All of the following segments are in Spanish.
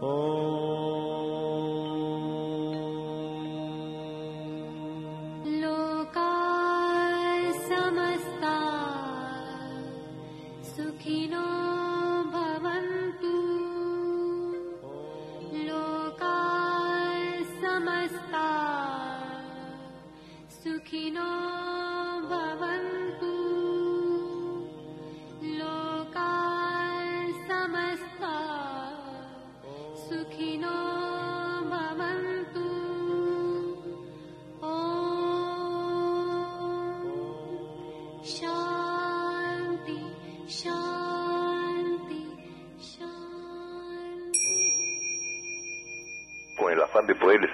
de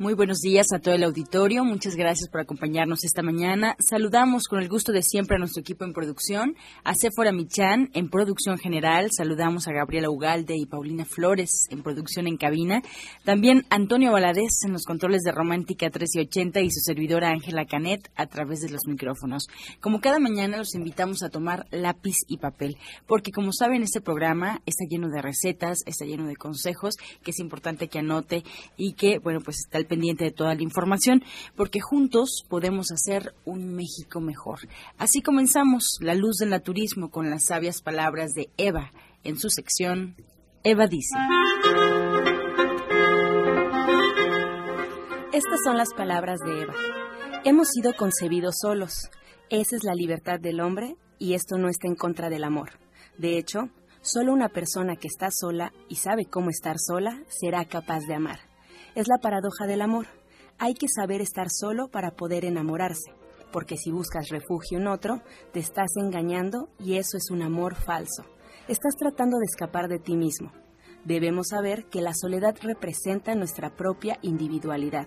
Muy buenos días a todo el auditorio. Muchas gracias por acompañarnos esta mañana. Saludamos con el gusto de siempre a nuestro equipo en producción, a Sephora Michan en producción general. Saludamos a Gabriela Ugalde y Paulina Flores en producción en cabina. También Antonio Valadez en los controles de Romántica 1380 y su servidora Ángela Canet a través de los micrófonos. Como cada mañana los invitamos a tomar lápiz y papel, porque como saben este programa está lleno de recetas, está lleno de consejos que es importante que anote y que, bueno, pues está el pendiente de toda la información, porque juntos podemos hacer un México mejor. Así comenzamos La Luz del Naturismo con las sabias palabras de Eva en su sección Eva dice. Estas son las palabras de Eva. Hemos sido concebidos solos. Esa es la libertad del hombre y esto no está en contra del amor. De hecho, solo una persona que está sola y sabe cómo estar sola será capaz de amar. Es la paradoja del amor. Hay que saber estar solo para poder enamorarse, porque si buscas refugio en otro, te estás engañando y eso es un amor falso. Estás tratando de escapar de ti mismo. Debemos saber que la soledad representa nuestra propia individualidad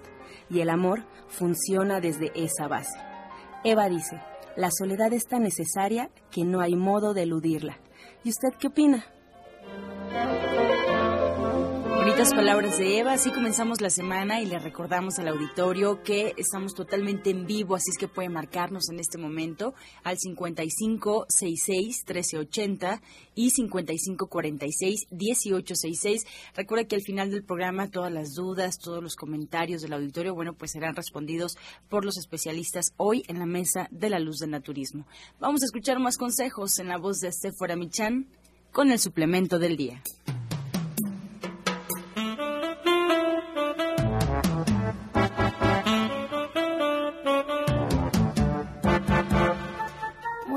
y el amor funciona desde esa base. Eva dice, la soledad es tan necesaria que no hay modo de eludirla. ¿Y usted qué opina? Bonitas palabras de Eva, así comenzamos la semana y le recordamos al auditorio que estamos totalmente en vivo, así es que puede marcarnos en este momento al 5566-1380 y 5546-1866. Recuerda que al final del programa todas las dudas, todos los comentarios del auditorio, bueno, pues serán respondidos por los especialistas hoy en la mesa de la luz del naturismo. Vamos a escuchar más consejos en la voz de Estefora Michan con el suplemento del día.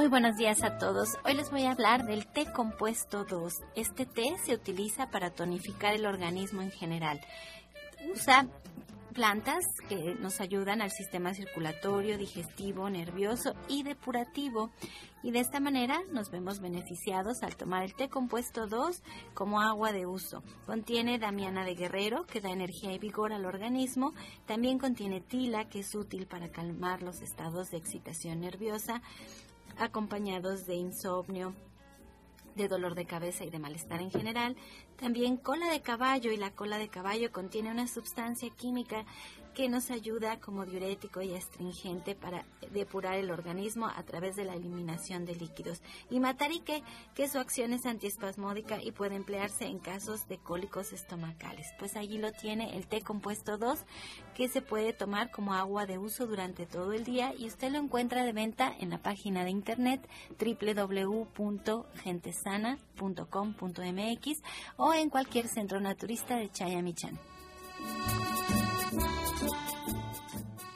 Buenos días a todos. Hoy les voy a hablar del té compuesto 2. Este té se utiliza para tonificar el organismo en general. Usa plantas que nos ayudan al sistema circulatorio, digestivo, nervioso y depurativo. Y de esta manera nos vemos beneficiados al tomar el té compuesto 2 como agua de uso. Contiene damiana de guerrero que da energía y vigor al organismo. También contiene tila que es útil para calmar los estados de excitación nerviosa acompañados de insomnio, de dolor de cabeza y de malestar en general. También cola de caballo y la cola de caballo contiene una sustancia química que nos ayuda como diurético y astringente para depurar el organismo a través de la eliminación de líquidos. Y matarique, que su acción es antiespasmódica y puede emplearse en casos de cólicos estomacales. Pues allí lo tiene el té compuesto 2, que se puede tomar como agua de uso durante todo el día y usted lo encuentra de venta en la página de internet www.gentesana.com.mx o en cualquier centro naturista de Chayamichán. Música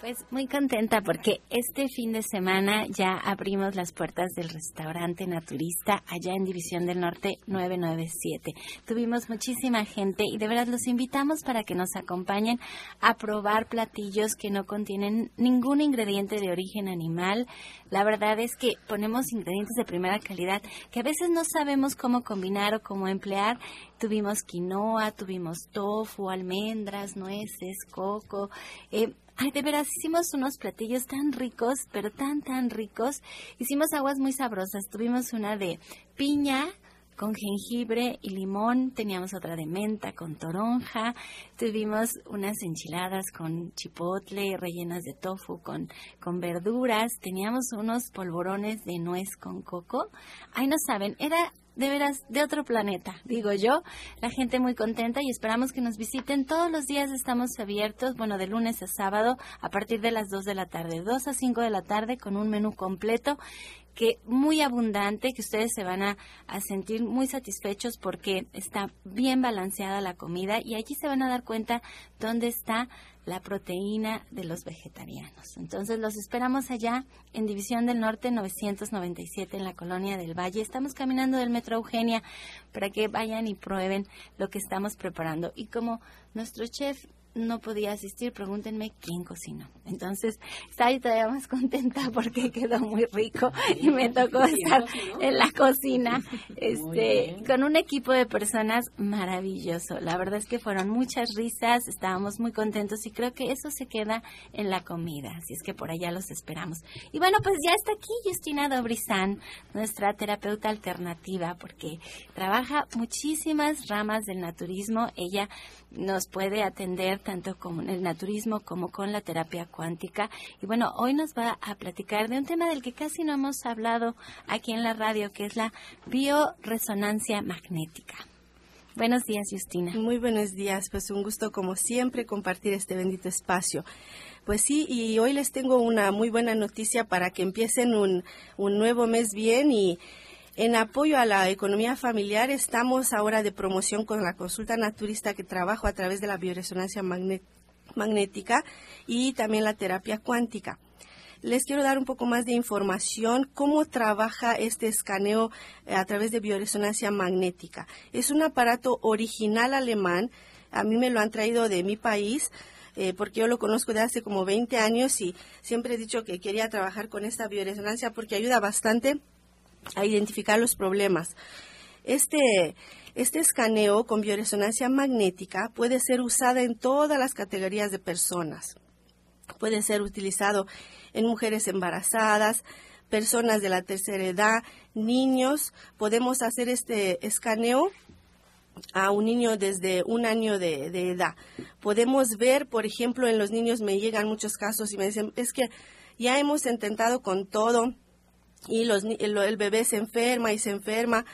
Pues muy contenta porque este fin de semana ya abrimos las puertas del restaurante naturista allá en División del Norte 997. Tuvimos muchísima gente y de verdad los invitamos para que nos acompañen a probar platillos que no contienen ningún ingrediente de origen animal. La verdad es que ponemos ingredientes de primera calidad que a veces no sabemos cómo combinar o cómo emplear. Tuvimos quinoa, tuvimos tofu, almendras, nueces, coco. Eh, Ay, de veras, hicimos unos platillos tan ricos, pero tan, tan ricos. Hicimos aguas muy sabrosas. Tuvimos una de piña con jengibre y limón, teníamos otra de menta con toronja, tuvimos unas enchiladas con chipotle rellenas de tofu con, con verduras, teníamos unos polvorones de nuez con coco. Ay, no saben, era de veras de otro planeta, digo yo. La gente muy contenta y esperamos que nos visiten. Todos los días estamos abiertos, bueno, de lunes a sábado a partir de las 2 de la tarde, 2 a 5 de la tarde con un menú completo que muy abundante, que ustedes se van a, a, sentir muy satisfechos porque está bien balanceada la comida y allí se van a dar cuenta dónde está la proteína de los vegetarianos. Entonces los esperamos allá en División del Norte 997 en la Colonia del Valle. Estamos caminando del Metro Eugenia para que vayan y prueben lo que estamos preparando. Y como nuestro chef no podía asistir, pregúntenme quién cocinó. Entonces, estaba todavía más contenta porque quedó muy rico y me tocó estar en la cocina este, con un equipo de personas maravilloso. La verdad es que fueron muchas risas, estábamos muy contentos y creo que eso se queda en la comida, así es que por allá los esperamos. Y bueno, pues ya está aquí Justina Dobrizán, nuestra terapeuta alternativa, porque trabaja muchísimas ramas del naturismo. Ella nos puede atender tanto con el naturismo como con la terapia cuántica. Y bueno, hoy nos va a platicar de un tema del que casi no hemos hablado aquí en la radio, que es la bioresonancia magnética. Buenos días, Justina. Muy buenos días, pues un gusto como siempre compartir este bendito espacio. Pues sí, y hoy les tengo una muy buena noticia para que empiecen un, un nuevo mes bien y en apoyo a la economía familiar, estamos ahora de promoción con la consulta naturista que trabajo a través de la bioresonancia magnética y también la terapia cuántica. Les quiero dar un poco más de información cómo trabaja este escaneo eh, a través de bioresonancia magnética. Es un aparato original alemán. A mí me lo han traído de mi país. Eh, porque yo lo conozco de hace como 20 años y siempre he dicho que quería trabajar con esta bioresonancia porque ayuda bastante a identificar los problemas. Este, este escaneo con bioresonancia magnética puede ser usado en todas las categorías de personas. Puede ser utilizado en mujeres embarazadas, personas de la tercera edad, niños. Podemos hacer este escaneo a un niño desde un año de, de, edad. Podemos ver, por ejemplo, en los niños me llegan muchos casos y me dicen, es que ya hemos intentado con todo, y los, el, bebé se enferma y se enferma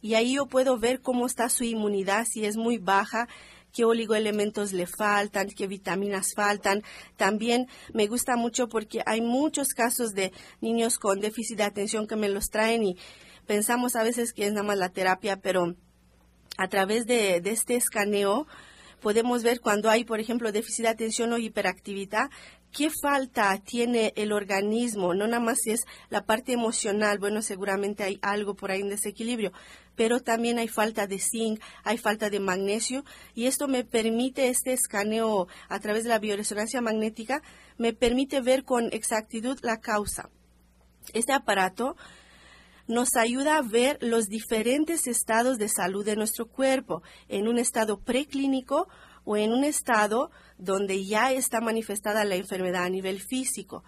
y ahí yo puedo ver cómo está su inmunidad, si es muy baja, qué oligoelementos le faltan, qué vitaminas faltan. También me gusta mucho porque hay muchos casos de niños con déficit de atención que me los traen y pensamos a veces que es nada más la terapia, pero a través de este escaneo podemos ver cuando hay, por ejemplo, déficit de atención o hiperactividad, ¿Qué falta tiene el organismo? No nada más es la parte emocional, bueno, seguramente hay algo por ahí en desequilibrio, pero también hay falta de zinc, hay falta de magnesio y esto me permite, este escaneo a través de la bioresonancia magnética, me permite ver con exactitud la causa. Este aparato nos ayuda a ver los diferentes estados de salud de nuestro cuerpo en un estado preclínico o en un estado donde ya está manifestada la enfermedad a nivel físico.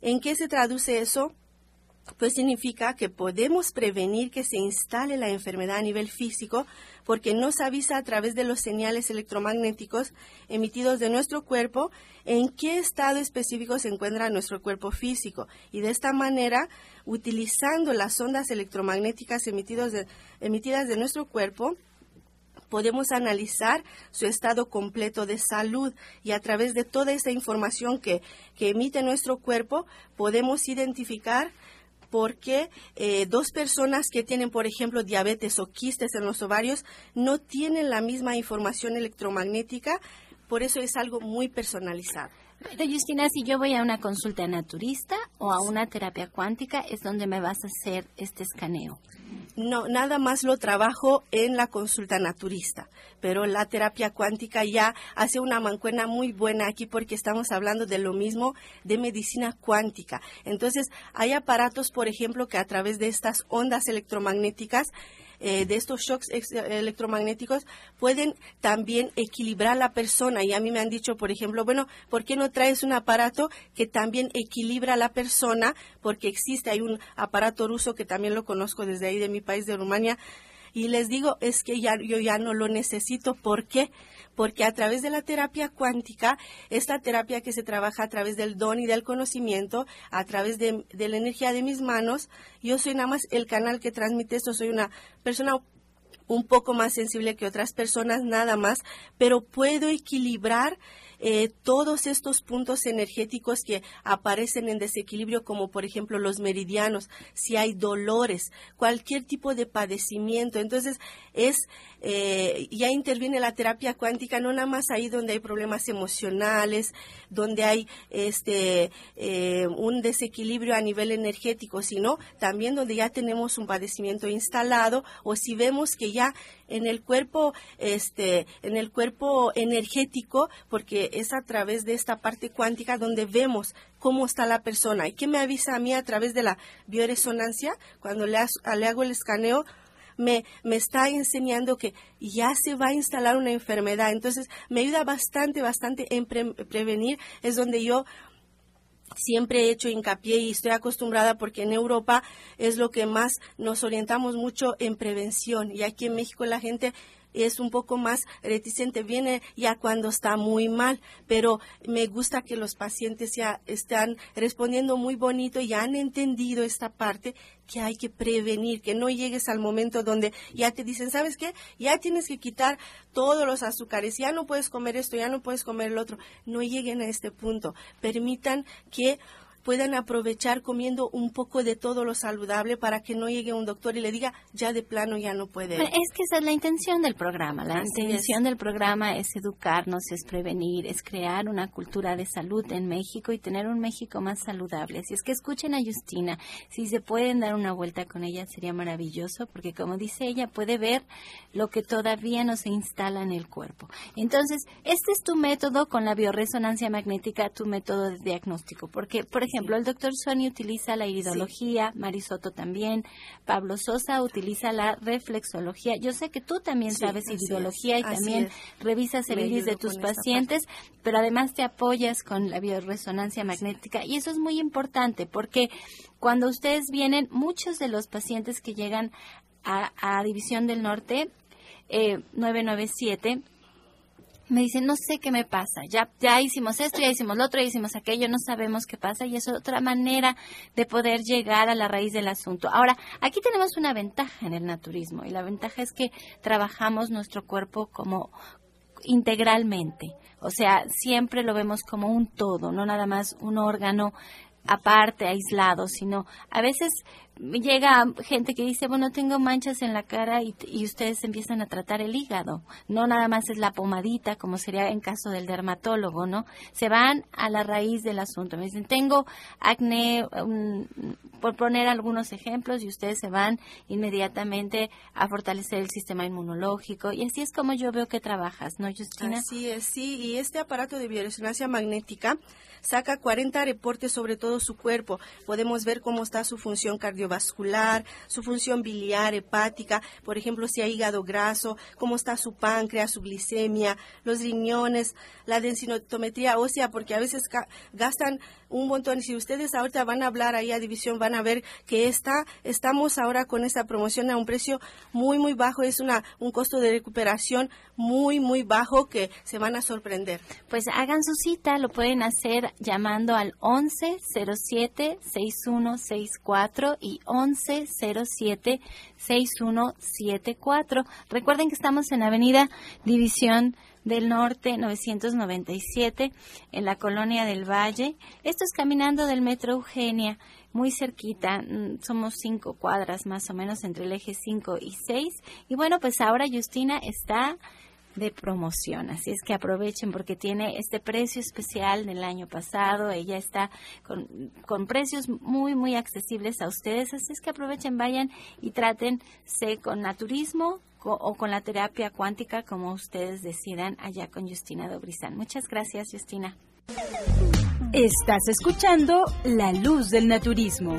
¿En qué se traduce eso? Pues significa que podemos prevenir que se instale la enfermedad a nivel físico porque nos avisa a través de los señales electromagnéticos emitidos de nuestro cuerpo en qué estado específico se encuentra nuestro cuerpo físico. Y de esta manera, utilizando las ondas electromagnéticas emitidas de nuestro cuerpo, podemos analizar su estado completo de salud y a través de toda esa información que, emite nuestro cuerpo podemos identificar por qué eh, dos personas que tienen, por ejemplo, diabetes o quistes en los ovarios no tienen la misma información electromagnética. Por eso es algo muy personalizado. Pero Justina, si yo voy a una consulta naturista o a una terapia cuántica, es donde me vas a hacer este escaneo. No, nada más lo trabajo en la consulta naturista, pero la terapia cuántica ya hace una mancuena muy buena aquí porque estamos hablando de lo mismo de medicina cuántica. Entonces, hay aparatos, por ejemplo, que a través de estas ondas electromagnéticas eh, de estos shocks electromagnéticos pueden también equilibrar la persona. Y a mí me han dicho, por ejemplo, bueno, ¿por qué no traes un aparato que también equilibra a la persona? Porque existe, hay un aparato ruso que también lo conozco desde ahí de mi país, de Rumania, y les digo, es que ya, yo ya no lo necesito. ¿Por qué? Porque a través de la terapia cuántica, esta terapia que se trabaja a través del don y del conocimiento, a través de, de la energía de mis manos, yo soy nada más el canal que transmite esto, soy una persona un poco más sensible que otras personas, nada más, pero puedo equilibrar eh, todos estos puntos energéticos que aparecen en desequilibrio, como por ejemplo los meridianos, si hay dolores, cualquier tipo de padecimiento. Entonces, es eh, ya interviene la terapia cuántica, no nada más ahí donde hay problemas emocionales, donde hay este eh, un desequilibrio a nivel energético, sino también donde ya tenemos un padecimiento instalado o si vemos que ya en el cuerpo, este, en el cuerpo energético, porque es a través de esta parte cuántica donde vemos cómo está la persona. ¿Y qué me avisa a mí a través de la bioresonancia? Cuando le, hago el escaneo, me, me, está enseñando que ya se va a instalar una enfermedad. Entonces, me ayuda bastante, bastante en prevenir. Es donde yo siempre he hecho hincapié y estoy acostumbrada porque en Europa es lo que más nos orientamos mucho en prevención y aquí en México la gente es un poco más reticente, viene ya cuando está muy mal, pero me gusta que los pacientes ya están respondiendo muy bonito y han entendido esta parte que hay que prevenir, que no llegues al momento donde ya te dicen, ¿sabes qué? Ya tienes que quitar todos los azúcares, ya no puedes comer esto, ya no puedes comer el otro. No lleguen a este punto. Permitan que puedan aprovechar comiendo un poco de todo lo saludable para que no llegue un doctor y le diga ya de plano ya no puede. Es que esa es la intención del programa. La intención del programa es educarnos, es prevenir, es crear una cultura de salud en México y tener un México más saludable. Si es que escuchen a Justina, si se pueden dar una vuelta con ella sería maravilloso porque como dice ella puede ver lo que todavía no se instala en el cuerpo. Entonces, este es tu método con la bioresonancia magnética, tu método de diagnóstico. Porque, por ejemplo, ejemplo, el doctor Suani utiliza la iridología, Marisoto también, Pablo Sosa utiliza la reflexología. Yo sé que tú también sabes iridología y también revisas el iris de tus pacientes, pero además te apoyas con la bioresonancia magnética y eso es muy importante porque cuando ustedes vienen, muchos de los pacientes que llegan a, División del Norte, eh, 997, me dicen, no sé qué me pasa, ya, ya hicimos esto, ya hicimos lo otro, ya hicimos aquello, no sabemos qué pasa y es otra manera de poder llegar a la raíz del asunto. Ahora, aquí tenemos una ventaja en el naturismo y la ventaja es que trabajamos nuestro cuerpo como integralmente, o sea, siempre lo vemos como un todo, no nada más un órgano aparte, aislado, sino a veces llega gente que dice, bueno, tengo manchas en la cara y, ustedes empiezan a tratar el hígado. No nada más es la pomadita, como sería en caso del dermatólogo, ¿no? Se van a la raíz del asunto. Me dicen, tengo acné, por poner algunos ejemplos, y ustedes se van inmediatamente a fortalecer el sistema inmunológico. Y así es como yo veo que trabajas, ¿no, Justina? Así es, sí. Y este aparato de bioresonancia magnética saca 40 reportes sobre todo su cuerpo. Podemos ver cómo está su función cardiovascular, su función biliar, hepática, por ejemplo, si hay hígado graso, cómo está su páncreas, su glicemia, los riñones, la densitometría ósea, porque a veces gastan un montón. Si ustedes ahorita van a hablar ahí a división, van a ver que está, estamos ahora con esta promoción a un precio muy, muy bajo. Es una, un costo de recuperación muy, muy bajo que se van a sorprender. Pues hagan su cita, lo pueden hacer llamando al 11 07 6164 y 11 07 6174. Recuerden que estamos en Avenida División del Norte 997 en la colonia del Valle. Esto es caminando del Metro Eugenia, muy cerquita, mm, somos cinco cuadras más o menos entre el eje 5 y 6. Y bueno, pues ahora Justina está de promoción. Así es que aprovechen porque tiene este precio especial del año pasado. Ella está con, precios muy, muy accesibles a ustedes. Así es que aprovechen, vayan y trátense con naturismo o con la terapia cuántica, como ustedes decidan, allá con Justina Dobrizán. Muchas gracias, Justina. Estás escuchando La Luz del Naturismo.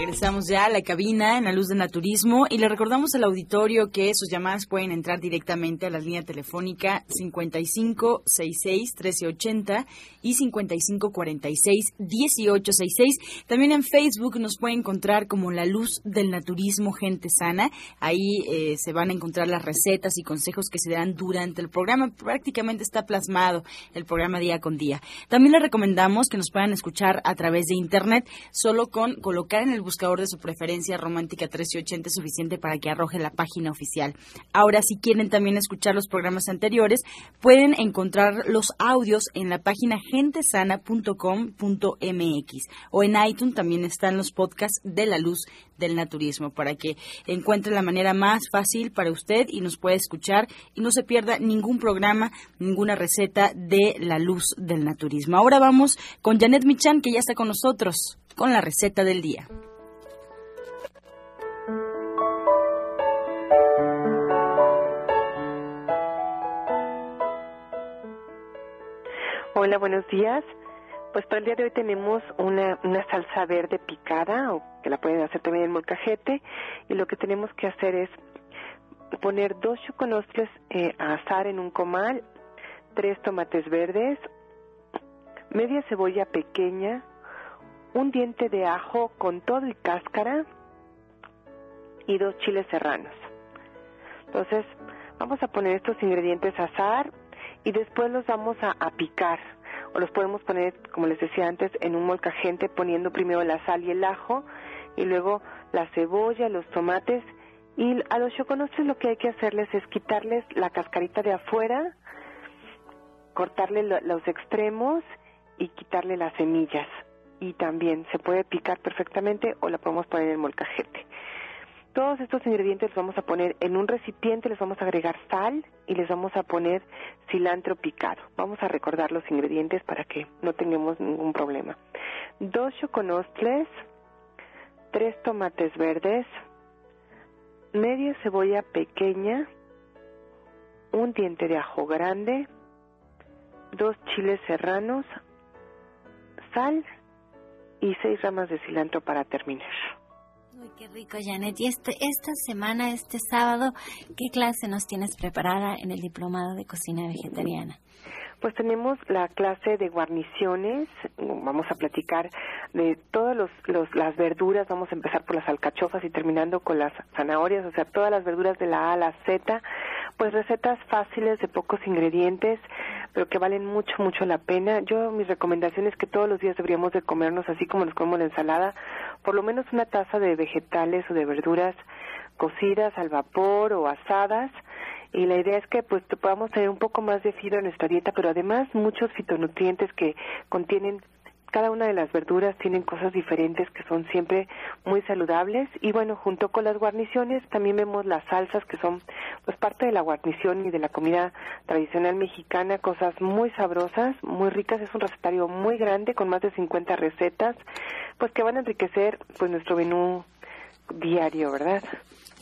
Regresamos ya a la cabina en la luz del naturismo y le recordamos al auditorio que sus llamadas pueden entrar directamente a la línea telefónica 5566 1380 y 5546 1866. También en Facebook nos puede encontrar como la luz del naturismo gente sana. Ahí eh, se van a encontrar las recetas y consejos que se dan durante el programa. Prácticamente está plasmado el programa día con día. También le recomendamos que nos puedan escuchar a través de internet solo con colocar en el buscador de su preferencia romántica 1380 es suficiente para que arroje la página oficial. Ahora, si quieren también escuchar los programas anteriores, pueden encontrar los audios en la página gentesana.com.mx o en iTunes también están los podcasts de la luz del naturismo para que encuentre la manera más fácil para usted y nos pueda escuchar y no se pierda ningún programa, ninguna receta de la luz del naturismo. Ahora vamos con Janet Michan que ya está con nosotros con la receta del día. Hola, buenos días. Pues para el día de hoy tenemos una, salsa verde picada, o que la pueden hacer también en molcajete, y lo que tenemos que hacer es poner dos choconostres eh, a asar en un comal, tres tomates verdes, media cebolla pequeña, un diente de ajo con todo y cáscara y dos chiles serranos. Entonces, vamos a poner estos ingredientes a asar y después los vamos a, picar o los podemos poner, como les decía antes, en un molcajete poniendo primero la sal y el ajo y luego la cebolla, los tomates y a los choconostres lo que hay que hacerles es quitarles la cascarita de afuera, cortarle los extremos y quitarle las semillas. Y también se puede picar perfectamente o la podemos poner en el molcajete. Todos estos ingredientes los vamos a poner en un recipiente, les vamos a agregar sal y les vamos a poner cilantro picado. Vamos a recordar los ingredientes para que no tengamos ningún problema. Dos choconostles, tres tomates verdes, media cebolla pequeña, un diente de ajo grande, dos chiles serranos, sal y seis ramas de cilantro para terminar. Qué rico, Janet. Y este, esta semana, este sábado, ¿qué clase nos tienes preparada en el Diplomado de Cocina Vegetariana? Pues tenemos la clase de guarniciones, vamos a platicar de todas los, las verduras, vamos a empezar por las alcachofas y terminando con las zanahorias, o sea, todas las verduras de la A a la Z, pues recetas fáciles de pocos ingredientes, pero que valen mucho, mucho la pena. Yo, mis recomendaciones es que todos los días deberíamos de comernos, así como nos comemos la ensalada, por lo menos una taza de vegetales o de verduras cocidas al vapor o asadas. Y la idea es que pues podamos tener un poco más de fibra en nuestra dieta, pero además muchos fitonutrientes que contienen cada una de las verduras tienen cosas diferentes que son siempre muy saludables y bueno, junto con las guarniciones también vemos las salsas que son pues parte de la guarnición y de la comida tradicional mexicana, cosas muy sabrosas, muy ricas, es un recetario muy grande con más de 50 recetas, pues que van a enriquecer pues nuestro menú diario, ¿verdad?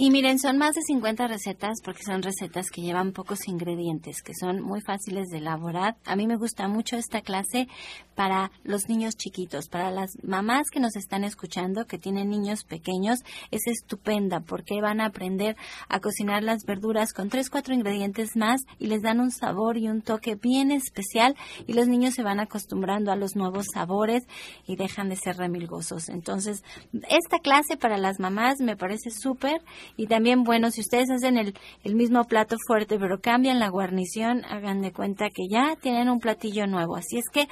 Y miren, son más de 50 recetas porque son recetas que llevan pocos ingredientes, que son muy fáciles de elaborar. A mí me gusta mucho esta clase para los niños chiquitos, para las mamás que nos están escuchando, que tienen niños pequeños, es estupenda porque van a aprender a cocinar las verduras con tres, cuatro ingredientes más y les dan un sabor y un toque bien especial y los niños se van acostumbrando a los nuevos sabores y dejan de ser remilgosos. Entonces, esta clase para las mamás me parece súper y también, bueno, si ustedes hacen el, el mismo plato fuerte, pero cambian la guarnición, hagan de cuenta que ya tienen un platillo nuevo. Así es que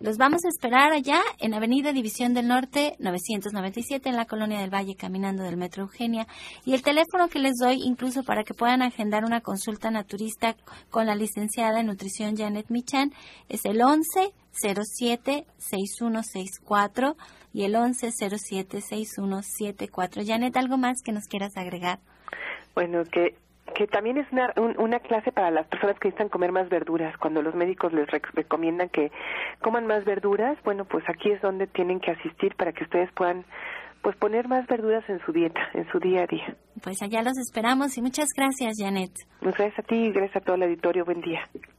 los vamos a esperar allá en Avenida División del Norte, 997, en la Colonia del Valle, caminando del Metro Eugenia. Y el teléfono que les doy, incluso para que puedan agendar una consulta naturista con la licenciada en nutrición Janet Michan, es el 11 07 6164 y el 11 07 6174. Janet, ¿algo más que nos quieras agregar? Bueno, que que también es una, una clase para las personas que necesitan comer más verduras. Cuando los médicos les recomiendan que coman más verduras, bueno, pues aquí es donde tienen que asistir para que ustedes puedan pues poner más verduras en su dieta, en su día a día. Pues allá los esperamos y muchas gracias, Janet. Gracias a ti y gracias a todo el auditorio. Buen día.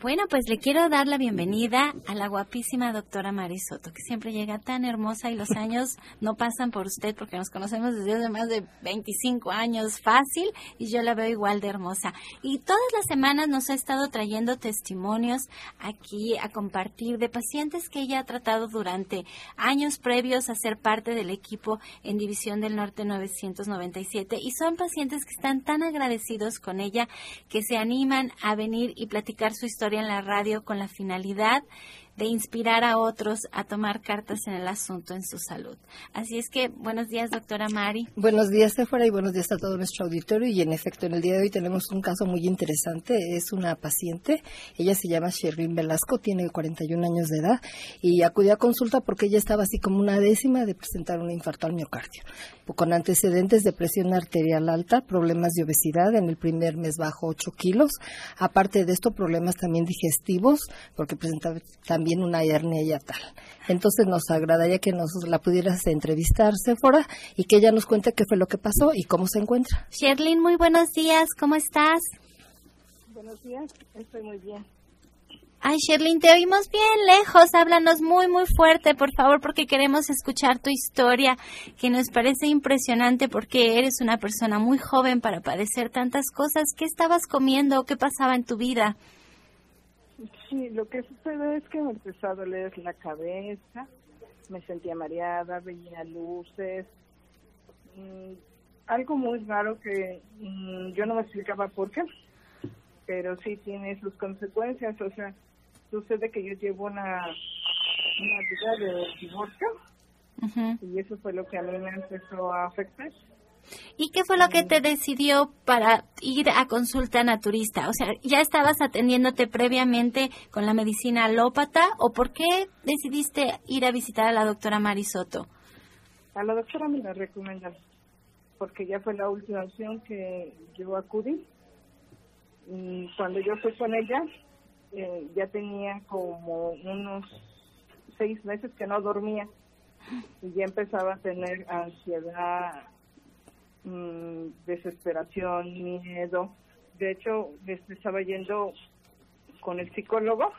Bueno, pues le quiero dar la bienvenida a la guapísima doctora Marisoto, que siempre llega tan hermosa y los años no pasan por usted porque nos conocemos desde hace más de 25 años fácil y yo la veo igual de hermosa. Y todas las semanas nos ha estado trayendo testimonios aquí a compartir de pacientes que ella ha tratado durante años previos a ser parte del equipo en División del Norte 997 y son pacientes que están tan agradecidos con ella que se animan a venir y platicar su historia en la radio con la finalidad de inspirar a otros a tomar cartas en el asunto en su salud. Así es que, buenos días, doctora Mari. Buenos días, Sephora, y buenos días a todo nuestro auditorio. Y en efecto, en el día de hoy tenemos un caso muy interesante. Es una paciente, ella se llama Sherlyn Velasco, tiene 41 años de edad, y acudió a consulta porque ella estaba así como una décima de presentar un infarto al miocardio, con antecedentes de presión arterial alta, problemas de obesidad, en el primer mes bajo 8 kilos, aparte de esto, problemas también digestivos, porque presentaba también una hernia y tal. Entonces nos agradaría que nos la pudieras entrevistar, Sephora, y que ella nos cuente qué fue lo que pasó y cómo se encuentra. Sherlyn, muy buenos días, ¿cómo estás? Buenos días, estoy muy bien. Ay, Sherlyn, te oímos bien lejos. Háblanos muy, muy fuerte, por favor, porque queremos escuchar tu historia, que nos parece impresionante porque eres una persona muy joven para padecer tantas cosas. ¿Qué estabas comiendo? ¿Qué pasaba en tu vida? Sí, lo que sucede es que me empezó a doler la cabeza, me sentía mareada, veía luces, mm, algo muy raro que mm, yo no me explicaba por qué, pero sí tiene sus consecuencias, o sea, sucede que yo llevo una, una vida de divorcio y eso fue lo que a mí me empezó a afectar. ¿Y qué fue lo que te decidió para ir a consulta naturista? O sea, ¿ya estabas atendiéndote previamente con la medicina alópata o por qué decidiste ir a visitar a la doctora Marisoto? A la doctora me la recomendan porque ya fue la última opción que yo acudí. Cuando yo fui con ella, eh, ya tenía como unos seis meses que no dormía y ya empezaba a tener ansiedad, Mm, desesperación, miedo. De hecho, estaba yendo con el psicólogo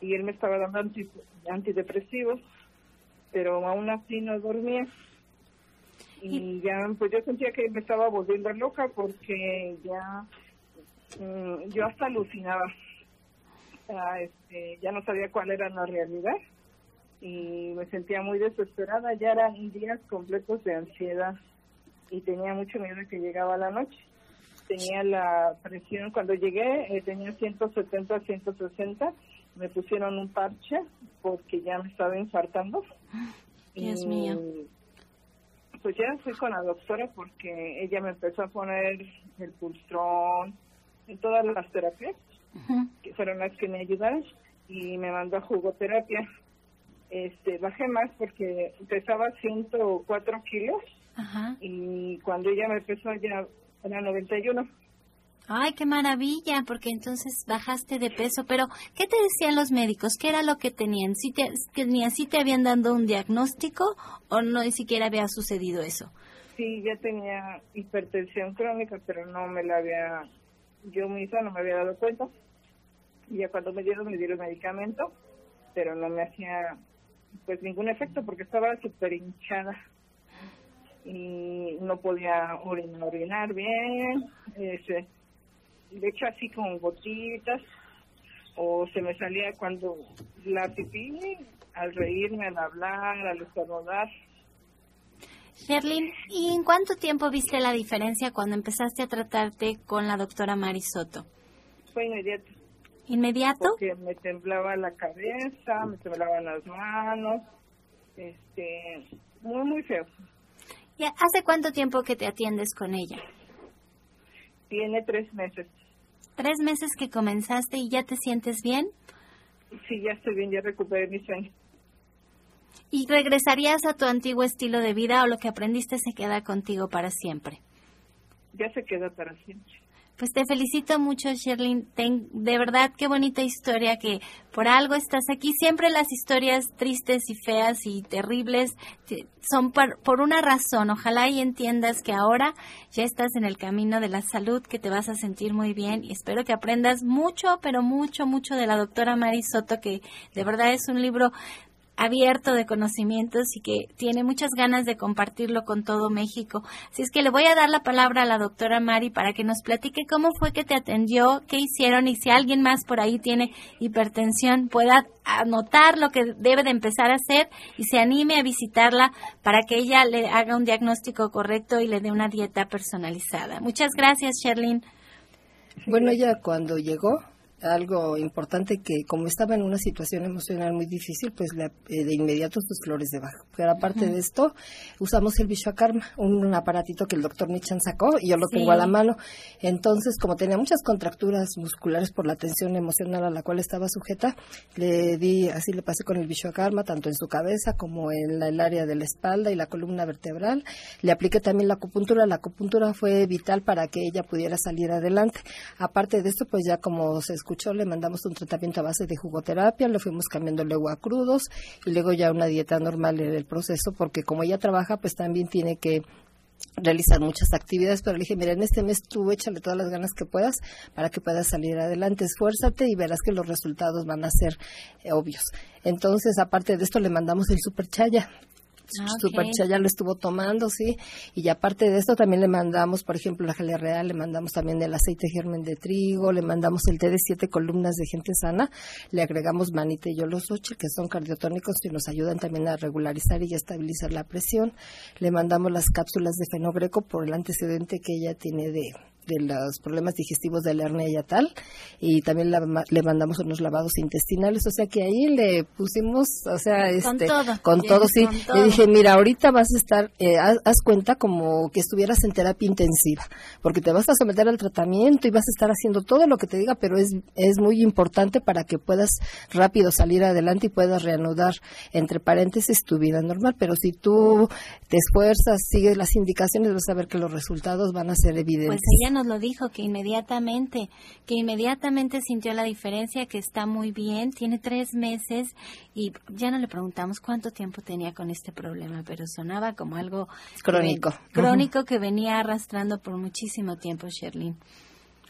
y él me estaba dando antidepresivos, pero aún así no dormía. Y ya, pues yo sentía que me estaba volviendo loca porque ya, mm, yo hasta alucinaba. este, ya no sabía cuál era la realidad y me sentía muy desesperada. Ya eran días completos de ansiedad y tenía mucho miedo de que llegaba la noche. Tenía la presión, cuando llegué eh, tenía 170, 160, me pusieron un parche porque ya me estaba infartando. Dios mío. Pues ya fui con la doctora porque ella me empezó a poner el pulstrón, en todas las terapias, que fueron las que me ayudaron, y me mandó a jugoterapia. Este, bajé más porque pesaba 104 kilos y cuando ella me pesó ya era 91. Ay, qué maravilla, porque entonces bajaste de peso. Pero, ¿qué te decían los médicos? ¿Qué era lo que tenían? ¿Si te, ¿sí te habían dado un diagnóstico o no ni siquiera había sucedido eso? Sí, ya tenía hipertensión crónica, pero no me la había, yo misma no me había dado cuenta. Y ya cuando me dieron, me dieron medicamento, pero no me hacía pues ningún efecto porque estaba súper hinchada y no podía orinar, orinar bien, este, de hecho así con gotitas, o se me salía cuando la pipí, al reírme, al hablar, al estornudar. Sherlyn, ¿y en cuánto tiempo viste la diferencia cuando empezaste a tratarte con la doctora Marisoto? Fue inmediato. ¿Inmediato? Porque me temblaba la cabeza, me temblaban las manos, este, muy, muy feo. ¿Y hace cuánto tiempo que te atiendes con ella? Tiene tres meses. ¿Tres meses que comenzaste y ya te sientes bien? Sí, ya estoy bien, ya recuperé mi sueño. ¿Y regresarías a tu antiguo estilo de vida o lo que aprendiste se queda contigo para siempre? Ya se queda para siempre. Pues te felicito mucho, Sherlyn. de verdad, qué bonita historia que por algo estás aquí. Siempre las historias tristes y feas y terribles son por, por, una razón. Ojalá y entiendas que ahora ya estás en el camino de la salud, que te vas a sentir muy bien y espero que aprendas mucho, pero mucho, mucho de la doctora Mari Soto, que de verdad es un libro abierto de conocimientos y que tiene muchas ganas de compartirlo con todo México. Así es que le voy a dar la palabra a la doctora Mari para que nos platique cómo fue que te atendió, qué hicieron y si alguien más por ahí tiene hipertensión pueda anotar lo que debe de empezar a hacer y se anime a visitarla para que ella le haga un diagnóstico correcto y le dé una dieta personalizada. Muchas gracias, Sherlyn. Bueno, ella cuando llegó algo importante que como estaba en una situación emocional muy difícil, pues eh, de inmediato sus flores de baja. Pero aparte de esto, usamos el Vishwakarma, un, un, aparatito que el doctor Nichan sacó y yo lo tengo a la mano. Entonces, como tenía muchas contracturas musculares por la tensión emocional a la cual estaba sujeta, le di, así le pasé con el Vishwakarma, tanto en su cabeza como en el área de la espalda y la columna vertebral. Le apliqué también la acupuntura. La acupuntura fue vital para que ella pudiera salir adelante. Aparte de esto, pues ya como se escuchó, le mandamos un tratamiento a base de jugoterapia, le fuimos cambiando luego a crudos y luego ya una dieta normal en el proceso, porque como ella trabaja, pues también tiene que realizar muchas actividades, pero le dije, mira, en este mes tú échale todas las ganas que puedas para que puedas salir adelante, esfuérzate y verás que los resultados van a ser eh, obvios. Entonces, aparte de esto, le mandamos el super Ah, ya lo estuvo tomando, sí. Y aparte de esto también le mandamos, por ejemplo, la jalea real, le mandamos también el aceite germen de trigo, le mandamos el té de siete columnas de gente sana, le agregamos manita y yolosoche, que son cardiotónicos y nos ayudan también a regularizar y estabilizar la presión. Le mandamos las cápsulas de fenogreco por el antecedente que ella tiene de de los problemas digestivos de la hernia tal y también le mandamos unos lavados intestinales, o sea que ahí le pusimos, o sea, este, con todo, sí. Le dije, mira, ahorita vas a estar, eh, haz, cuenta como que estuvieras en terapia intensiva, porque te vas a someter al tratamiento y vas a estar haciendo todo lo que te diga, pero es, es muy importante para que puedas rápido salir adelante y puedas reanudar, entre paréntesis, tu vida normal, pero si tú te esfuerzas, sigues las indicaciones, vas a ver que los resultados van a ser evidentes. Pues nos lo dijo, que inmediatamente, que inmediatamente sintió la diferencia, que está muy bien, tiene tres meses y ya no le preguntamos cuánto tiempo tenía con este problema, pero sonaba como algo crónico. crónico que venía arrastrando por muchísimo tiempo, Sherlyn.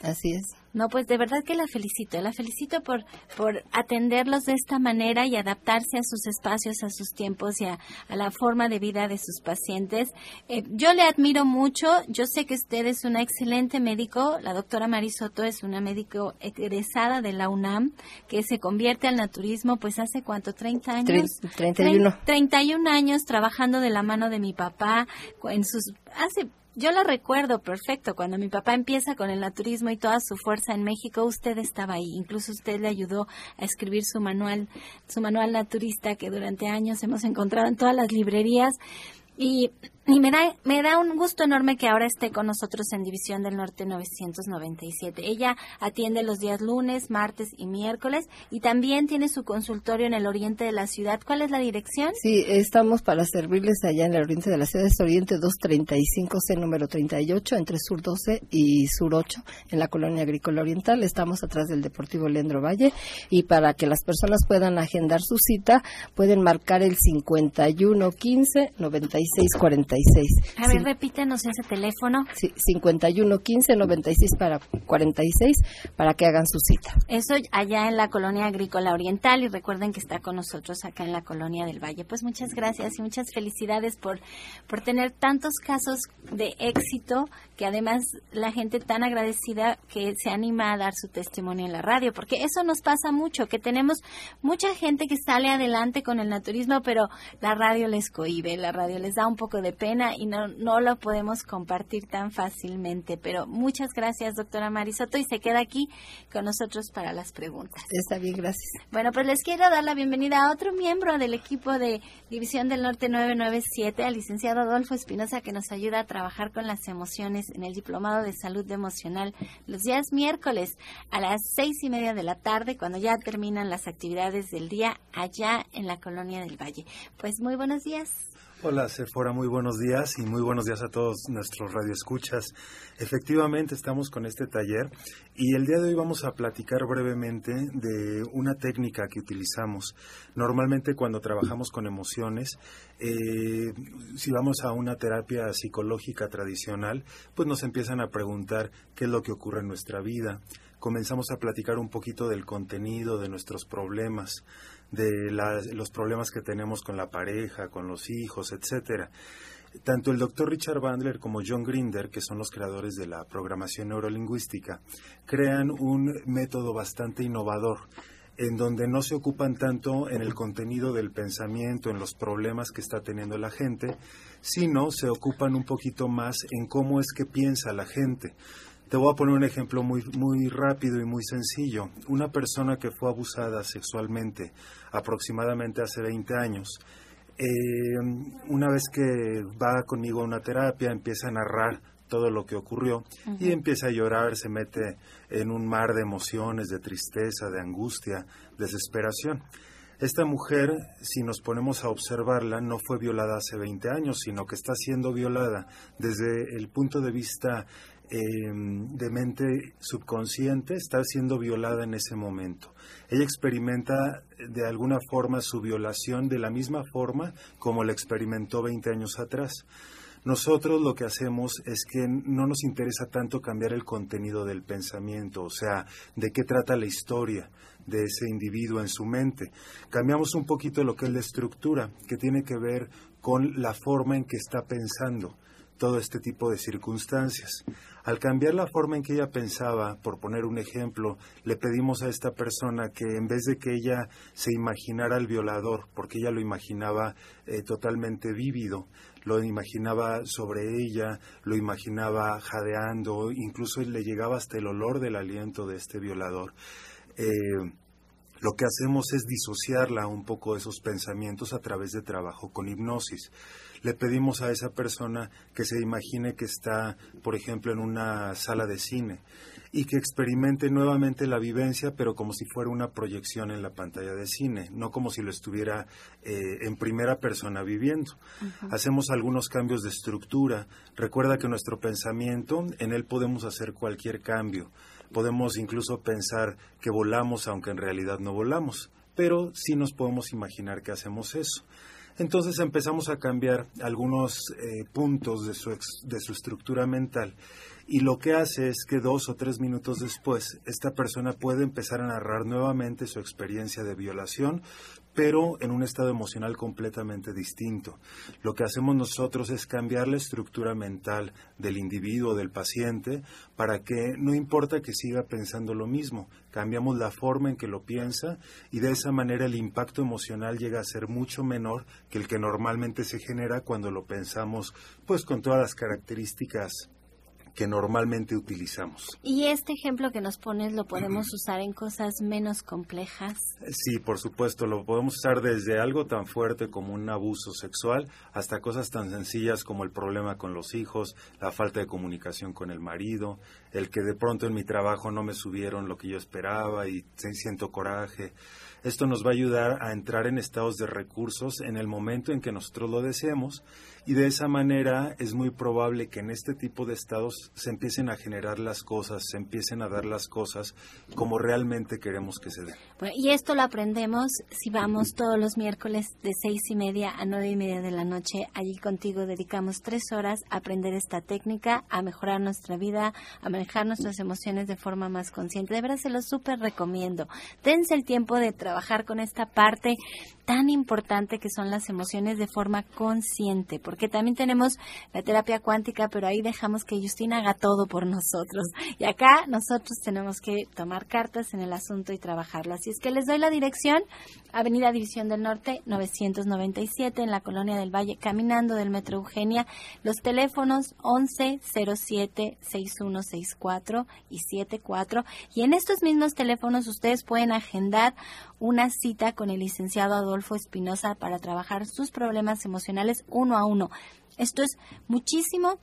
Así es. No, pues de verdad que la felicito, la felicito por, por atenderlos de esta manera y adaptarse a sus espacios, a sus tiempos y a, la forma de vida de sus pacientes. Eh, yo le admiro mucho, yo sé que usted es una excelente médico, la doctora Marisoto es una médico egresada de la UNAM, que se convierte al naturismo, pues hace cuánto, 30 años. 31. 31 años trabajando de la mano de mi papá en sus, hace yo la recuerdo perfecto. Cuando mi papá empieza con el naturismo y toda su fuerza en México, usted estaba ahí. Incluso usted le ayudó a escribir su manual, su manual naturista que durante años hemos encontrado en todas las librerías. Y y me da, un gusto enorme que ahora esté con nosotros en División del Norte 997. Ella atiende los días lunes, martes y miércoles y también tiene su consultorio en el oriente de la ciudad. ¿Cuál es la dirección? Sí, estamos para servirles allá en el oriente de la ciudad. Es Oriente 235C número 38 entre Sur 12 y Sur 8 en la colonia agrícola oriental. Estamos atrás del Deportivo Leandro Valle y para que las personas puedan agendar su cita pueden marcar el 5115 9646. A ver, repítenos ese teléfono. Sí, 51 15 96 para 46 para que hagan su cita. Eso allá en la colonia agrícola oriental y recuerden que está con nosotros acá en la colonia del Valle. Pues muchas gracias y muchas felicidades por, por tener tantos casos de éxito que además la gente tan agradecida que se anima a dar su testimonio en la radio, porque eso nos pasa mucho, que tenemos mucha gente que sale adelante con el naturismo, pero la radio les cohibe, la radio les da un poco de pena y no, no lo podemos compartir tan fácilmente. Pero muchas gracias, doctora Marisoto, y se queda aquí con nosotros para las preguntas. Está bien, gracias. Bueno, pues les quiero dar la bienvenida a otro miembro del equipo de División del Norte 997, al licenciado Adolfo Espinosa, que nos ayuda a trabajar con las emociones en el Diplomado de Salud Emocional los días miércoles a las seis y media de la tarde, cuando ya terminan las actividades del día allá en la Colonia del Valle. Pues muy buenos días. Hola, Sephora, muy buenos días y muy buenos días a todos nuestros radioescuchas. Efectivamente, estamos con este taller y el día de hoy vamos a platicar brevemente de una técnica que utilizamos. Normalmente cuando trabajamos con emociones, eh, si vamos a una terapia psicológica tradicional, pues nos empiezan a preguntar qué es lo que ocurre en nuestra vida. Comenzamos a platicar un poquito del contenido de nuestros problemas de los problemas que tenemos con la pareja, con los hijos, etcétera. Tanto el doctor Richard Bandler como John Grinder, que son los creadores de la programación neurolingüística, crean un método bastante innovador en donde no se ocupan tanto en el contenido del pensamiento, en los problemas que está teniendo la gente, sino se ocupan un poquito más en cómo es que piensa la gente. Te voy a poner un ejemplo muy, muy rápido y muy sencillo. Una persona que fue abusada sexualmente aproximadamente hace 20 años, eh, una vez que va conmigo a una terapia, empieza a narrar todo lo que ocurrió y empieza a llorar, se mete en un mar de emociones, de tristeza, de angustia, desesperación. Esta mujer, si nos ponemos a observarla, no fue violada hace 20 años, sino que está siendo violada desde el punto de vista Em, de mente subconsciente está siendo violada en ese momento. Ella experimenta de alguna forma su violación de la misma forma como la experimentó 20 años atrás. Nosotros lo que hacemos es que no nos interesa tanto cambiar el contenido del pensamiento, o sea, de qué trata la historia de ese individuo en su mente. Cambiamos un poquito lo que es la estructura, que tiene que ver con la forma en que está pensando todo este tipo de circunstancias. Al cambiar la forma en que ella pensaba, por poner un ejemplo, le pedimos a esta persona que en vez de que ella se imaginara al violador, porque ella lo imaginaba eh, totalmente vívido, lo imaginaba sobre ella, lo imaginaba jadeando, incluso le llegaba hasta el olor del aliento de este violador. Eh, lo que hacemos es disociarla un poco de esos pensamientos a través de trabajo con hipnosis le pedimos a esa persona que se imagine que está, por ejemplo, en una sala de cine y que experimente nuevamente la vivencia, pero como si fuera una proyección en la pantalla de cine, no como si lo estuviera eh, en primera persona viviendo. Hacemos algunos cambios de estructura. Recuerda que nuestro pensamiento, en él podemos hacer cualquier cambio. Podemos incluso pensar que volamos, aunque en realidad no volamos, pero sí nos podemos imaginar que hacemos eso. Entonces empezamos a cambiar algunos eh, puntos de su, de su estructura mental y lo que hace es que dos o tres minutos después esta persona puede empezar a narrar nuevamente su experiencia de violación, pero en un estado emocional completamente distinto. Lo que hacemos nosotros es cambiar la estructura mental del individuo, del paciente, para que no importa que siga pensando lo mismo, cambiamos la forma en que lo piensa y de esa manera el impacto emocional llega a ser mucho menor que el que normalmente se genera cuando lo pensamos pues con todas las características que normalmente utilizamos. ¿Y este ejemplo que nos pones lo podemos usar en cosas menos complejas? Sí, por supuesto, lo podemos usar desde algo tan fuerte como un abuso sexual hasta cosas tan sencillas como el problema con los hijos, la falta de comunicación con el marido, el que de pronto en mi trabajo no me subieron lo que yo esperaba y siento coraje. Esto nos va a ayudar a entrar en estados de recursos en el momento en que nosotros lo deseemos y de esa manera es muy probable que en este tipo de estados se empiecen a generar las cosas, se empiecen a dar las cosas como realmente queremos que se den. y esto lo aprendemos si vamos todos los miércoles de seis y media a nueve y media de la noche. Allí contigo dedicamos tres horas a aprender esta técnica, a mejorar nuestra vida, a manejar nuestras emociones de forma más consciente. De verdad se lo súper recomiendo. Dense el tiempo de trabajar con esta parte tan importante que son las emociones de forma consciente, porque también tenemos la terapia cuántica, pero ahí dejamos que Justina haga todo por nosotros. Y acá nosotros tenemos que tomar cartas en el asunto y trabajarlo. Así es que les doy la dirección, Avenida División del Norte, 997, en la Colonia del Valle, caminando del Metro Eugenia. Los teléfonos 11 07 6164 y 74. Y en estos mismos teléfonos ustedes pueden agendar una cita con el licenciado Adolfo Espinosa para trabajar sus problemas emocionales uno a uno. Esto es muchísimo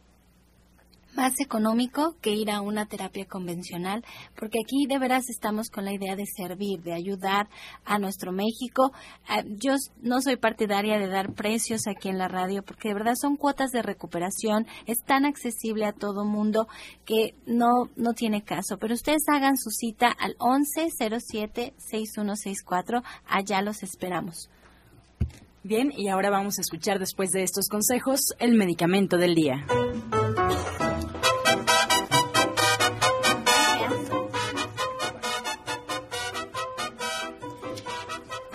más económico que ir a una terapia convencional, porque aquí de veras estamos con la idea de servir, de ayudar a nuestro México. Ah, yo no soy partidaria de dar precios aquí en la radio, porque de verdad son cuotas de recuperación, es tan accesible a todo mundo que no, no tiene caso. Pero ustedes hagan su cita al 1107-6164, allá los esperamos. Bien, y ahora vamos a escuchar después de estos consejos el medicamento del día.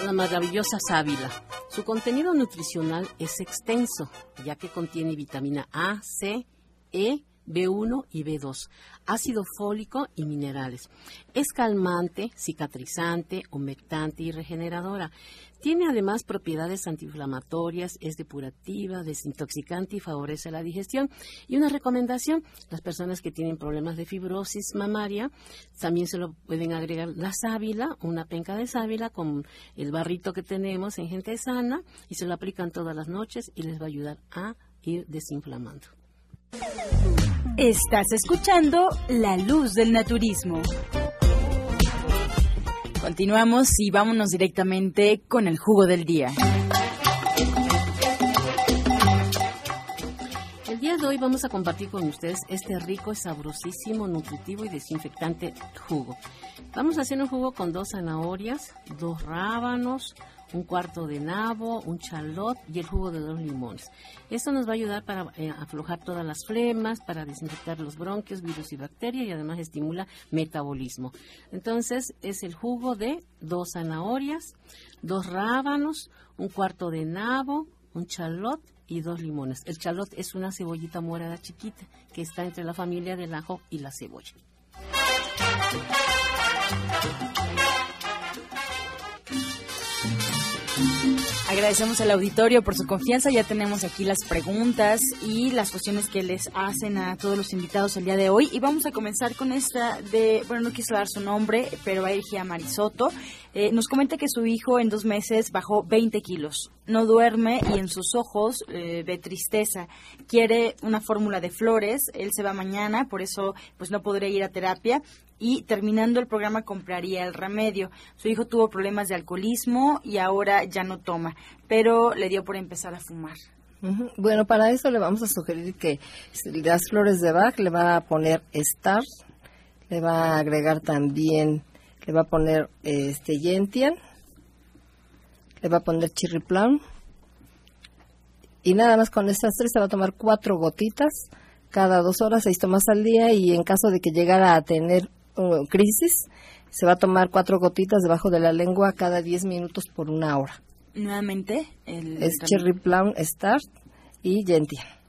La maravillosa sábila. Su contenido nutricional es extenso, ya que contiene vitamina A, C, E, B1 y B2, ácido fólico y minerales. Es calmante, cicatrizante, humectante y regeneradora. Tiene además propiedades antiinflamatorias, es depurativa, desintoxicante y favorece la digestión. Y una recomendación, las personas que tienen problemas de fibrosis mamaria, también se lo pueden agregar la sábila, una penca de sábila con el barrito que tenemos en gente sana y se lo aplican todas las noches y les va a ayudar a ir desinflamando. Estás escuchando La Luz del Naturismo. Continuamos y vámonos directamente con el jugo del día. El día de hoy vamos a compartir con ustedes este rico, sabrosísimo, nutritivo y desinfectante jugo. Vamos a hacer un jugo con dos zanahorias, dos rábanos, un cuarto de nabo, un chalot y el jugo de dos limones. Esto nos va a ayudar para eh, aflojar todas las flemas, para desinfectar los bronquios, virus y bacterias y además estimula metabolismo. Entonces es el jugo de dos zanahorias, dos rábanos, un cuarto de nabo, un chalot y dos limones. El chalot es una cebollita morada chiquita que está entre la familia del ajo y la cebolla. Agradecemos al auditorio por su confianza. Ya tenemos aquí las preguntas y las cuestiones que les hacen a todos los invitados el día de hoy. Y vamos a comenzar con esta de, bueno, no quiso dar su nombre, pero va dirigida a Marisoto. Eh, nos comenta que su hijo en dos meses bajó 20 kilos. No duerme y en sus ojos eh, ve tristeza. Quiere una fórmula de flores. Él se va mañana, por eso pues no podrá ir a terapia y terminando el programa compraría el remedio. Su hijo tuvo problemas de alcoholismo y ahora ya no toma, pero le dio por empezar a fumar. Bueno, para eso le vamos a sugerir que las flores de Bach le va a poner Star, le va a agregar también, le va a poner este Gentian, le va a poner Cherry Plum y nada más con estas tres se va a tomar cuatro gotitas cada dos horas, seis tomas al día y en caso de que llegara a tener crisis, se va a tomar cuatro gotitas debajo de la lengua cada diez minutos por una hora. Nuevamente, el es Cherry Plum Start y Gentia.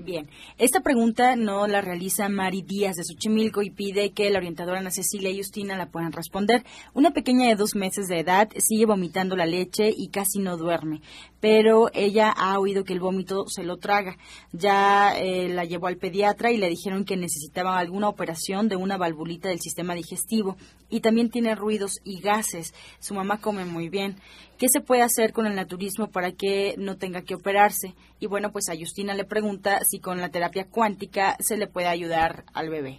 Bien, esta pregunta no la realiza Mari Díaz de Xochimilco y pide que la orientadora Ana Cecilia y Justina la puedan responder. Una pequeña de dos meses de edad sigue vomitando la leche y casi no duerme, pero ella ha oído que el vómito se lo traga. Ya eh, la llevó al pediatra y le dijeron que necesitaba alguna operación de una valvulita del sistema digestivo y también tiene ruidos y gases. Su mamá come muy bien. ¿Qué se puede hacer con el naturismo para que no tenga que operarse? Y bueno, pues a Justina le pregunta si con la terapia cuántica se le puede ayudar al bebé.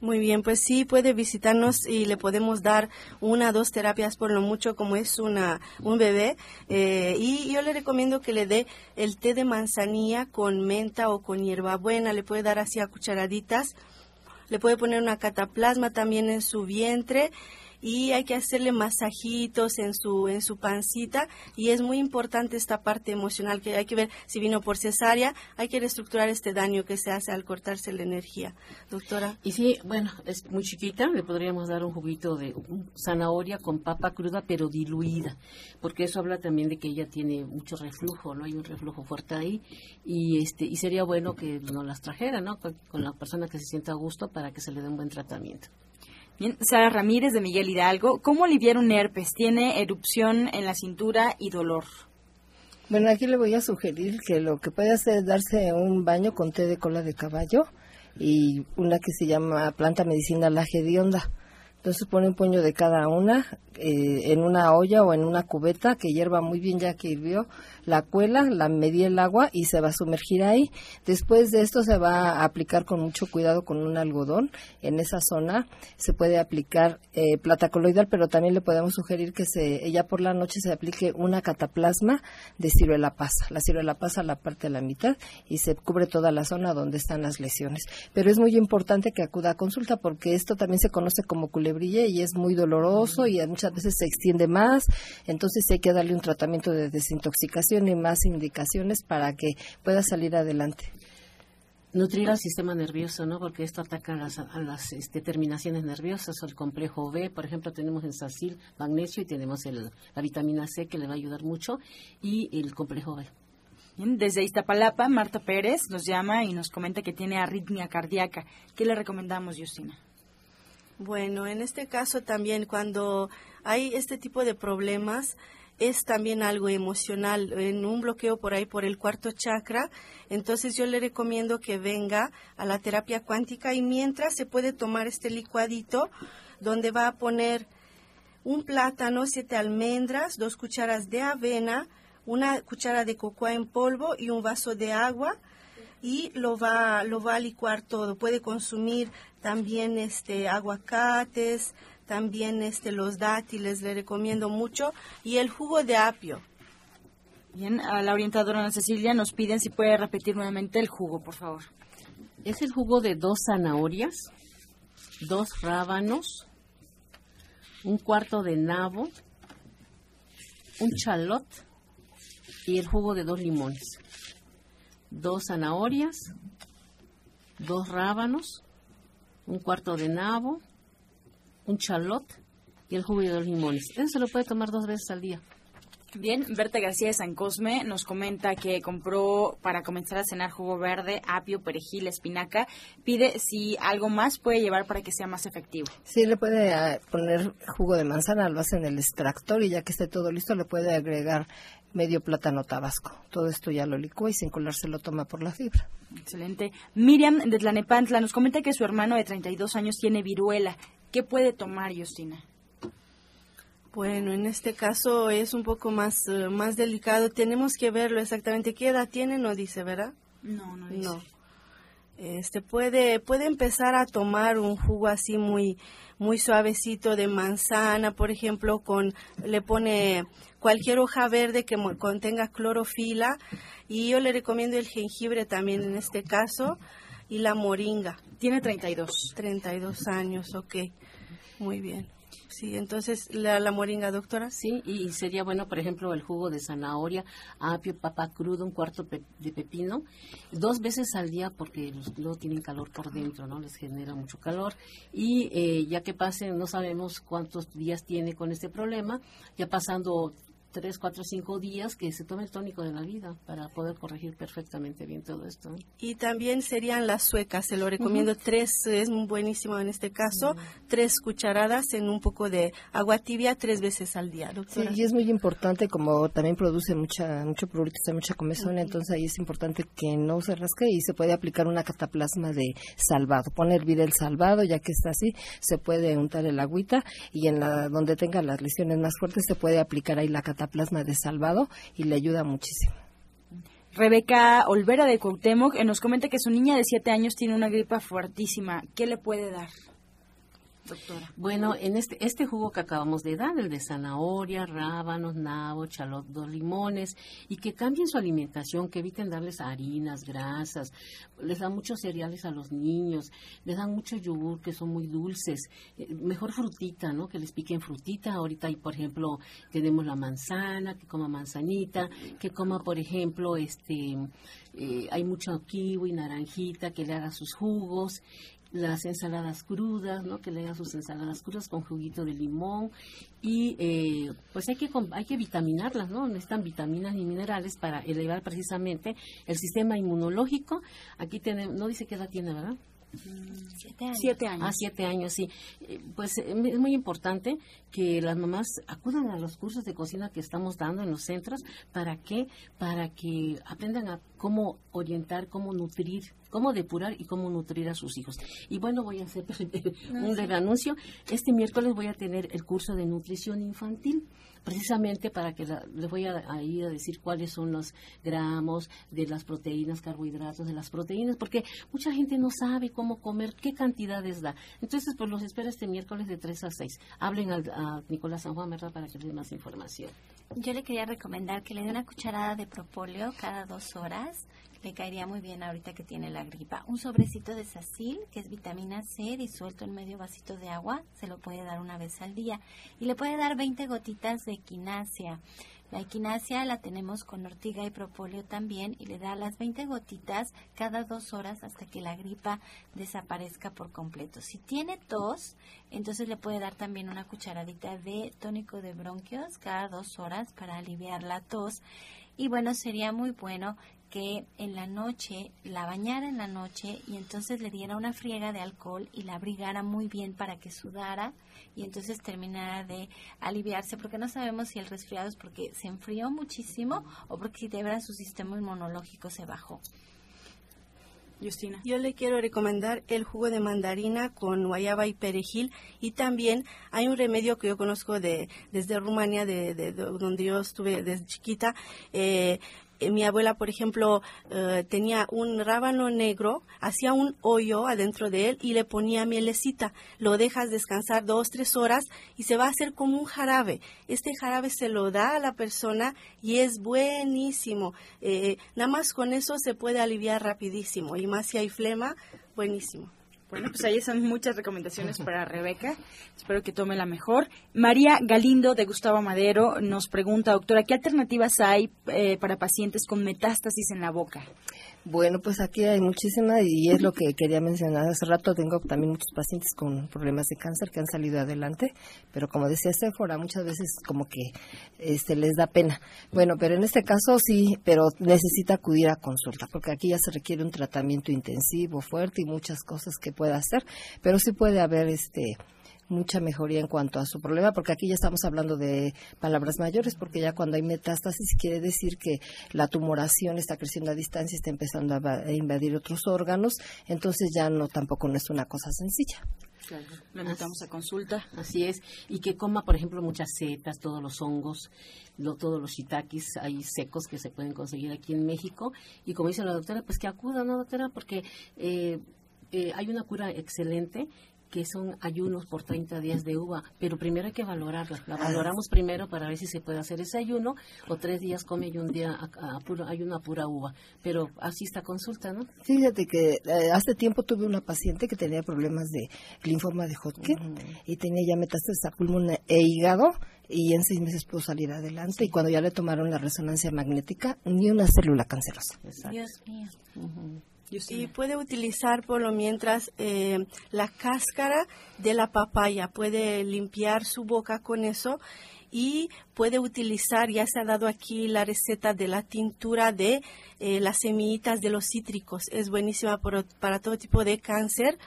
Muy bien, pues sí, puede visitarnos y le podemos dar una o dos terapias por lo mucho como es una, un bebé. Eh, y yo le recomiendo que le dé el té de manzanilla con menta o con hierbabuena. Le puede dar así a cucharaditas. Le puede poner una cataplasma también en su vientre y hay que hacerle masajitos en su en su pancita y es muy importante esta parte emocional que hay que ver si vino por cesárea, hay que reestructurar este daño que se hace al cortarse la energía. Doctora. Y sí, bueno, es muy chiquita, le podríamos dar un juguito de zanahoria con papa cruda pero diluida, porque eso habla también de que ella tiene mucho reflujo, no hay un reflujo fuerte ahí y este y sería bueno que no las trajera, ¿no? Con, con la persona que se sienta a gusto para que se le dé un buen tratamiento. Sara Ramírez de Miguel Hidalgo, ¿cómo aliviar un herpes? Tiene erupción en la cintura y dolor. Bueno, aquí le voy a sugerir que lo que puede hacer es darse un baño con té de cola de caballo y una que se llama planta medicinal la hedionda. Entonces pone un puño de cada una eh, en una olla o en una cubeta que hierva muy bien ya que hirvió, la cuela, la medí el agua y se va a sumergir ahí. Después de esto se va a aplicar con mucho cuidado con un algodón. En esa zona se puede aplicar eh, plata coloidal, pero también le podemos sugerir que se, ya por la noche se aplique una cataplasma de ciruela pasa. La ciruela pasa la parte de la mitad y se cubre toda la zona donde están las lesiones. Pero es muy importante que acuda a consulta porque esto también se conoce como culebrilla y es muy doloroso y muchas veces se extiende más. Entonces hay que darle un tratamiento de desintoxicación y más indicaciones para que pueda salir adelante. Nutrir al sistema nervioso, ¿no? Porque esto ataca a las, a las este, terminaciones nerviosas, o el complejo B, por ejemplo, tenemos en sacil magnesio y tenemos el, la vitamina C que le va a ayudar mucho y el complejo B. Desde Iztapalapa, Marta Pérez nos llama y nos comenta que tiene arritmia cardíaca. ¿Qué le recomendamos, Justina? Bueno, en este caso también cuando hay este tipo de problemas, es también algo emocional, en un bloqueo por ahí por el cuarto chakra. Entonces yo le recomiendo que venga a la terapia cuántica y mientras se puede tomar este licuadito donde va a poner un plátano, siete almendras, dos cucharas de avena, una cuchara de cocoa en polvo y un vaso de agua y lo va, lo va a licuar todo. Puede consumir también este aguacates, también este los dátiles le recomiendo mucho y el jugo de apio. Bien, a la orientadora Ana Cecilia nos piden si puede repetir nuevamente el jugo, por favor. Es el jugo de dos zanahorias, dos rábanos, un cuarto de nabo, un chalot y el jugo de dos limones. Dos zanahorias, dos rábanos, un cuarto de nabo, un chalot y el jugo de dos limones. Eso se lo puede tomar dos veces al día. Bien, Berta García de San Cosme nos comenta que compró para comenzar a cenar jugo verde, apio, perejil, espinaca. Pide si algo más puede llevar para que sea más efectivo. Sí, le puede ah, poner jugo de manzana, lo hace en el extractor y ya que esté todo listo le puede agregar medio plátano tabasco. Todo esto ya lo licúa y sin colarse lo toma por la fibra. Excelente. Miriam de Tlanepantla nos comenta que su hermano de 32 años tiene viruela. ¿Qué puede tomar, Justina? Bueno, en este caso es un poco más, eh, más delicado. Tenemos que verlo exactamente. ¿Qué edad tiene? No dice, ¿verdad? No, no dice. No. Este puede puede empezar a tomar un jugo así muy muy suavecito de manzana, por ejemplo, con le pone cualquier hoja verde que contenga clorofila y yo le recomiendo el jengibre también en este caso y la moringa. Tiene 32. 32 años, ok. Muy bien. Sí, entonces la, la moringa, doctora. Sí, y sería bueno, por ejemplo, el jugo de zanahoria, apio, papa crudo, un cuarto pe- de pepino, dos veces al día porque los, luego tienen calor por dentro, ¿no? Les genera mucho calor. Y eh, ya que pasen, no sabemos cuántos días tiene con este problema, ya pasando tres, cuatro, cinco días, que se tome el tónico de la vida para poder corregir perfectamente bien todo esto. Y también serían las suecas, se lo recomiendo. Tres, es buenísimo en este caso, tres cucharadas en un poco de agua tibia tres veces al día, Sí, y es muy importante, como también produce mucha mucho prurito, mucha comezón, entonces ahí es importante que no se rasque y se puede aplicar una cataplasma de salvado. Pone hervir el salvado, ya que está así, se puede untar el agüita y en la donde tenga las lesiones más fuertes se puede aplicar ahí la cataplasma de salvado y le ayuda muchísimo. Rebeca Olvera de Cuauhtémoc eh, nos comenta que su niña de 7 años tiene una gripa fuertísima. ¿Qué le puede dar? Doctora? Bueno, en este, este jugo que acabamos de dar, el de zanahoria, rábanos, nabo, chalot, dos limones, y que cambien su alimentación, que eviten darles harinas, grasas, les dan muchos cereales a los niños, les dan mucho yogur que son muy dulces, eh, mejor frutita, ¿no? Que les piquen frutita. Ahorita, por ejemplo, tenemos la manzana, que coma manzanita, que coma, por ejemplo, este, eh, hay mucho kiwi, naranjita, que le haga sus jugos las ensaladas crudas, ¿no? Que le haga sus ensaladas crudas con juguito de limón y eh, pues hay que hay que vitaminarlas, ¿no? Necesitan vitaminas y minerales para elevar precisamente el sistema inmunológico. Aquí tenemos, no dice qué edad tiene, ¿verdad? Siete años. Ah, siete años, sí. Eh, pues eh, es muy importante que las mamás acudan a los cursos de cocina que estamos dando en los centros. ¿Para qué? Para que aprendan a cómo orientar, cómo nutrir, cómo depurar y cómo nutrir a sus hijos. Y bueno, voy a hacer un breve anuncio. Este miércoles voy a tener el curso de nutrición infantil precisamente para que les voy a, ir a decir cuáles son los gramos de las proteínas, carbohidratos de las proteínas, porque mucha gente no sabe cómo comer, qué cantidades da. Entonces, pues los espero este miércoles de 3 a 6. Hablen a Nicolás San Juan, ¿verdad?, para que les dé más información. Yo le quería recomendar que le dé una cucharada de propóleo cada dos horas le caería muy bien ahorita que tiene la gripa. Un sobrecito de sacil, que es vitamina C, disuelto en medio vasito de agua, se lo puede dar una vez al día. Y le puede dar 20 gotitas de equinacia. La equinacia la tenemos con ortiga y propóleo también y le da las 20 gotitas cada dos horas hasta que la gripa desaparezca por completo. Si tiene tos, entonces le puede dar también una cucharadita de tónico de bronquios cada dos horas para aliviar la tos. Y bueno, sería muy bueno que en la noche la bañara en la noche y entonces le diera una friega de alcohol y la abrigara muy bien para que sudara y entonces terminara de aliviarse porque no sabemos si el resfriado es porque se enfrió muchísimo o porque de verdad su sistema inmunológico se bajó. Justina. Yo le quiero recomendar el jugo de mandarina con guayaba y perejil y también hay un remedio que yo conozco de desde Rumania, de, donde yo estuve desde chiquita, eh, mi abuela, por ejemplo, eh, tenía un rábano negro, hacía un hoyo adentro de él y le ponía mielecita. Lo dejas descansar dos, tres horas y se va a hacer como un jarabe. Este jarabe se lo da a la persona y es buenísimo. Eh, nada más con eso se puede aliviar rapidísimo y más si hay flema, buenísimo. Bueno, pues ahí están muchas recomendaciones para Rebeca. Espero que tome la mejor. María Galindo de Gustavo Madero nos pregunta, doctora, ¿qué alternativas hay eh, para pacientes con metástasis en la boca? Bueno, pues aquí hay muchísimas y es lo que quería mencionar hace rato. Tengo también muchos pacientes con problemas de cáncer que han salido adelante, pero como decía Sephora, muchas veces como que este, les da pena. Bueno, pero en este caso sí, pero necesita acudir a consulta, porque aquí ya se requiere un tratamiento intensivo, fuerte y muchas cosas que pueda hacer, pero sí puede haber este mucha mejoría en cuanto a su problema, porque aquí ya estamos hablando de palabras mayores, porque ya cuando hay metástasis quiere decir que la tumoración está creciendo a distancia, está empezando a invadir otros órganos, entonces ya no tampoco no es una cosa sencilla. Claro, lo invitamos a consulta. Así es, y que coma, por ejemplo, muchas setas, todos los hongos, todos los shiitakes hay secos que se pueden conseguir aquí en México, y como dice la doctora, pues que acuda, ¿no, doctora? Porque eh, eh, hay una cura excelente que son ayunos por 30 días de uva, pero primero hay que valorarla. La valoramos primero para ver si se puede hacer ese ayuno o tres días come y un día a, hay una pura uva. Pero así está consulta, ¿no? Fíjate que eh, hace tiempo tuve una paciente que tenía problemas de linfoma de Hodgkin y tenía ya metástasis a pulmón e hígado y en seis meses pudo salir adelante y cuando ya le tomaron la resonancia magnética ni una célula cancerosa. Dios mío. Y puede utilizar por lo mientras eh, la cáscara de la papaya, puede limpiar su boca con eso y puede utilizar, ya se ha dado aquí la receta de la tintura de eh, las semillitas de los cítricos, es buenísima para todo tipo de cáncer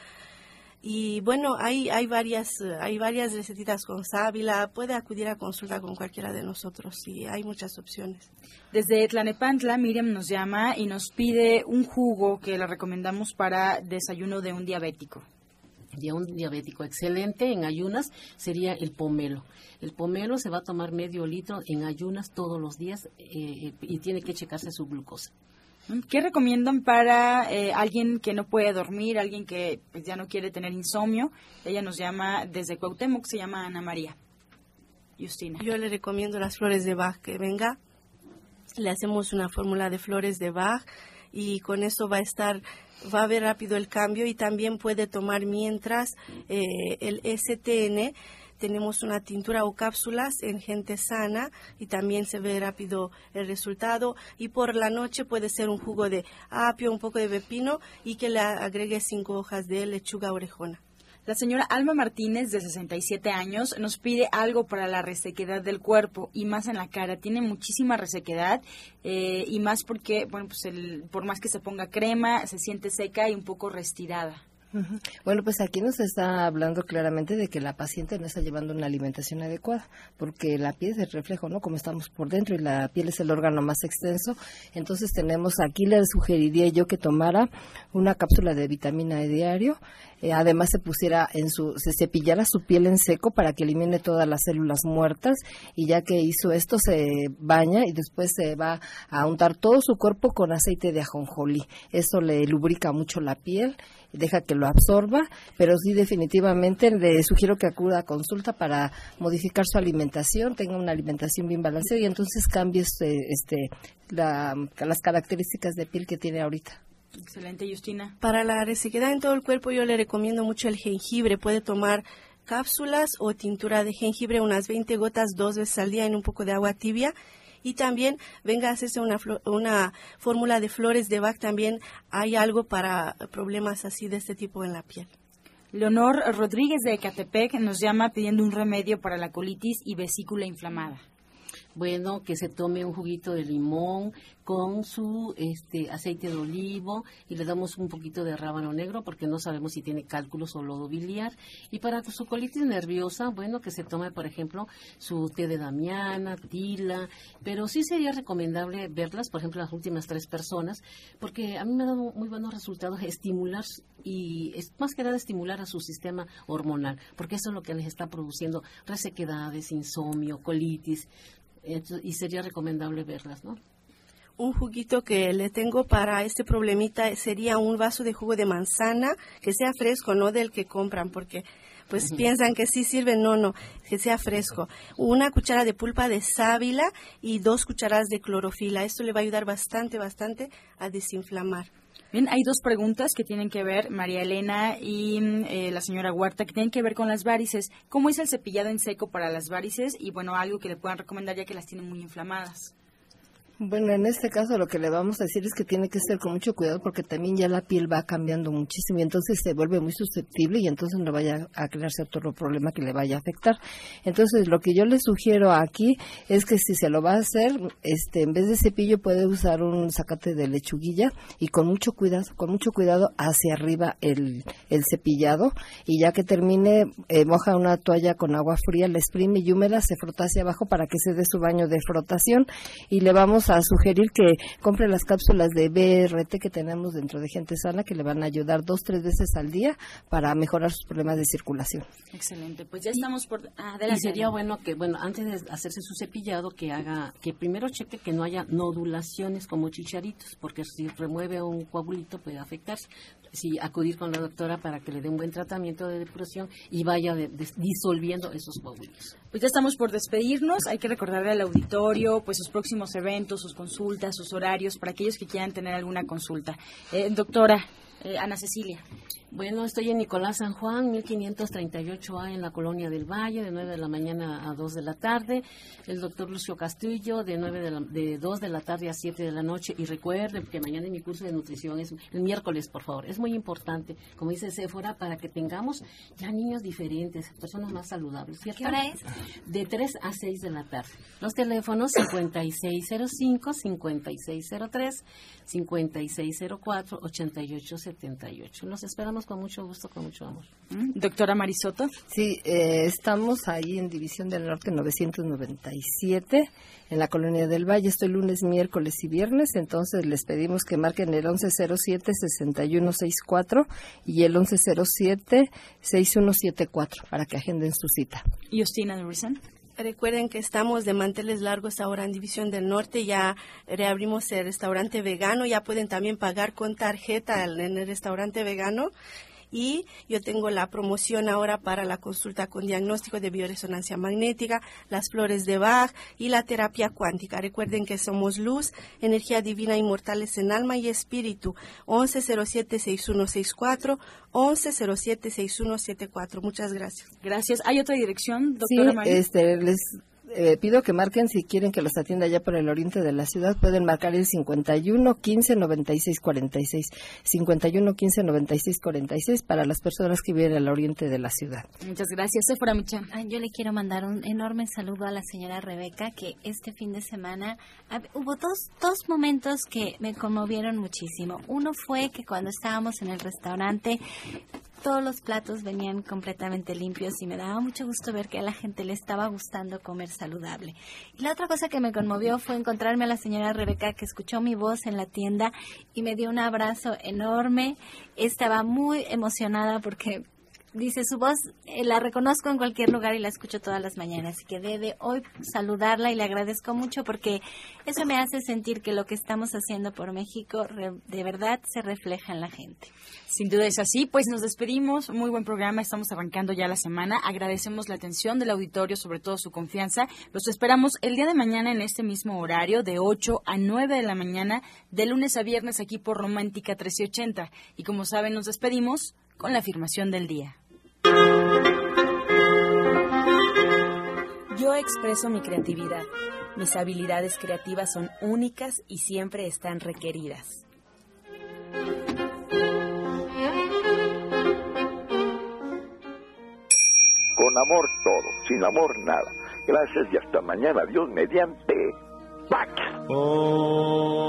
y bueno, hay, hay, varias, hay varias recetitas con sábila. Puede acudir a consulta con cualquiera de nosotros y hay muchas opciones. Desde Tlanepantla, Miriam nos llama y nos pide un jugo que le recomendamos para desayuno de un diabético. De un diabético excelente en ayunas sería el pomelo. El pomelo se va a tomar medio litro en ayunas todos los días eh, y tiene que checarse su glucosa. ¿Qué recomiendan para eh, alguien que no puede dormir, alguien que pues, ya no quiere tener insomnio? Ella nos llama desde Cuauhtémoc, se llama Ana María. Justina. Yo le recomiendo las flores de Bach, que venga, le hacemos una fórmula de flores de Bach y con eso va a estar, va a ver rápido el cambio y también puede tomar mientras eh, el STN tenemos una tintura o cápsulas en gente sana y también se ve rápido el resultado. Y por la noche puede ser un jugo de apio, un poco de pepino y que le agregue cinco hojas de lechuga orejona. La señora Alma Martínez, de 67 años, nos pide algo para la resequedad del cuerpo y más en la cara. Tiene muchísima resequedad eh, y más porque, bueno, pues el, por más que se ponga crema, se siente seca y un poco restirada. Bueno, pues aquí nos está hablando claramente de que la paciente no está llevando una alimentación adecuada, porque la piel es el reflejo, ¿no? Como estamos por dentro y la piel es el órgano más extenso. Entonces tenemos, aquí le sugeriría yo que tomara una cápsula de vitamina E diario, eh, además se pusiera en su, se cepillara su piel en seco para que elimine todas las células muertas y ya que hizo esto se baña y después se va a untar todo su cuerpo con aceite de ajonjolí. Eso le lubrica mucho la piel deja que lo absorba, pero sí definitivamente le sugiero que acuda a consulta para modificar su alimentación, tenga una alimentación bien balanceada y entonces cambie este, este las características de piel que tiene ahorita. Excelente, Justina. Para la resequedad en todo el cuerpo yo le recomiendo mucho el jengibre. Puede tomar cápsulas o tintura de jengibre, unas 20 gotas dos veces al día en un poco de agua tibia y también venga a hacerse una, una fórmula de flores de Bach, también hay algo para problemas así de este tipo en la piel. Leonor Rodríguez de Ecatepec nos llama pidiendo un remedio para la colitis y vesícula inflamada bueno, que se tome un juguito de limón con su este aceite de olivo y le damos un poquito de rábano negro porque no sabemos si tiene cálculos o lodo biliar. Y para su colitis nerviosa, bueno, que se tome, por ejemplo, su té de damiana, tila, pero sí sería recomendable verlas, por ejemplo, las últimas tres personas, porque a mí me ha dado muy buenos resultados estimular y es más que nada estimular a su sistema hormonal, porque eso es lo que les está produciendo resequedades, insomnio, colitis, y sería recomendable verlas, ¿no? Un juguito que le tengo para este problemita sería un vaso de jugo de manzana que sea fresco, no del que compran, porque pues piensan que sí sirve, no, no, que sea fresco. Una cuchara de pulpa de sábila y dos cucharadas de clorofila. Esto le va a ayudar bastante, bastante a desinflamar. Bien, hay dos preguntas que tienen que ver, María Elena y eh, la señora Huerta, que tienen que ver con las varices. ¿Cómo es el cepillado en seco para las varices? Y bueno, algo que le puedan recomendar ya que las tienen muy inflamadas. Bueno, en este caso lo que le vamos a decir es que tiene que ser con mucho cuidado porque también ya la piel va cambiando muchísimo y entonces se vuelve muy susceptible y entonces no vaya a crearse otro problema que le vaya a afectar. Entonces lo que yo le sugiero aquí es que si se lo va a hacer, este, en vez de cepillo puede usar un zacate de lechuguilla y con mucho cuidado, con mucho cuidado hacia arriba el, el cepillado y ya que termine eh, moja una toalla con agua fría, la exprime y húmeda, se frota hacia abajo para que se dé su baño de frotación y le vamos a sugerir que compre las cápsulas de BRT que tenemos dentro de Gente Sana que le van a ayudar dos, tres veces al día para mejorar sus problemas de circulación. Excelente, pues ya estamos por adelante. Y sería bueno que, bueno, antes de hacerse su cepillado, que haga, que primero cheque que no haya nodulaciones como chicharitos, porque si remueve un coagulito puede afectarse sí, acudir con la doctora para que le dé un buen tratamiento de depuración y vaya disolviendo esos coágulos. Pues ya estamos por despedirnos. Hay que recordarle al auditorio pues sus próximos eventos, sus consultas, sus horarios para aquellos que quieran tener alguna consulta. Eh, doctora eh, Ana Cecilia. Bueno, estoy en Nicolás San Juan, 1538A en la Colonia del Valle, de 9 de la mañana a 2 de la tarde. El doctor Lucio Castillo, de, 9 de, de 2 de la tarde a 7 de la noche. Y recuerden que mañana en mi curso de nutrición es el miércoles, por favor. Es muy importante, como dice Sephora, para que tengamos ya niños diferentes, personas más saludables. ¿Cierto? ¿Qué hora es? De 3 a 6 de la tarde. Los teléfonos 5605, 5603, 5604, 8878. Los esperamos con mucho gusto, con mucho amor. Doctora Marisoto. Sí, eh, estamos ahí en División del Norte 997, en la Colonia del Valle. Estoy lunes, miércoles y viernes, entonces les pedimos que marquen el 1107-6164 y el 1107-6174 para que agenden su cita. ¿Y Justina Recuerden que estamos de manteles largos ahora en División del Norte. Ya reabrimos el restaurante vegano. Ya pueden también pagar con tarjeta en el restaurante vegano y yo tengo la promoción ahora para la consulta con diagnóstico de bioresonancia magnética, las flores de Bach y la terapia cuántica. Recuerden que somos luz, energía divina inmortales en alma y espíritu. 1107-6164, 1107-6174. Muchas gracias. Gracias. ¿Hay otra dirección, doctora sí, María? Este, les eh, pido que marquen si quieren que los atienda ya por el oriente de la ciudad. Pueden marcar el 51 15 96 46. 51 15 96 46 para las personas que viven al oriente de la ciudad. Muchas gracias, Sephora Michan. Yo le quiero mandar un enorme saludo a la señora Rebeca, que este fin de semana hubo dos, dos momentos que me conmovieron muchísimo. Uno fue que cuando estábamos en el restaurante todos los platos venían completamente limpios y me daba mucho gusto ver que a la gente le estaba gustando comer saludable. Y la otra cosa que me conmovió fue encontrarme a la señora Rebeca que escuchó mi voz en la tienda y me dio un abrazo enorme. Estaba muy emocionada porque dice su voz, eh, la reconozco en cualquier lugar y la escucho todas las mañanas. Así que debe hoy saludarla y le agradezco mucho porque eso me hace sentir que lo que estamos haciendo por México de verdad se refleja en la gente. Sin duda es así. Pues nos despedimos. Muy buen programa. Estamos arrancando ya la semana. Agradecemos la atención del auditorio, sobre todo su confianza. Los esperamos el día de mañana en este mismo horario, de 8 a 9 de la mañana, de lunes a viernes aquí por Romántica 1380. Y como saben, nos despedimos con la afirmación del día. Yo expreso mi creatividad. Mis habilidades creativas son únicas y siempre están requeridas. Con amor todo, sin amor nada. Gracias y hasta mañana. Dios mediante. Pax. Oh.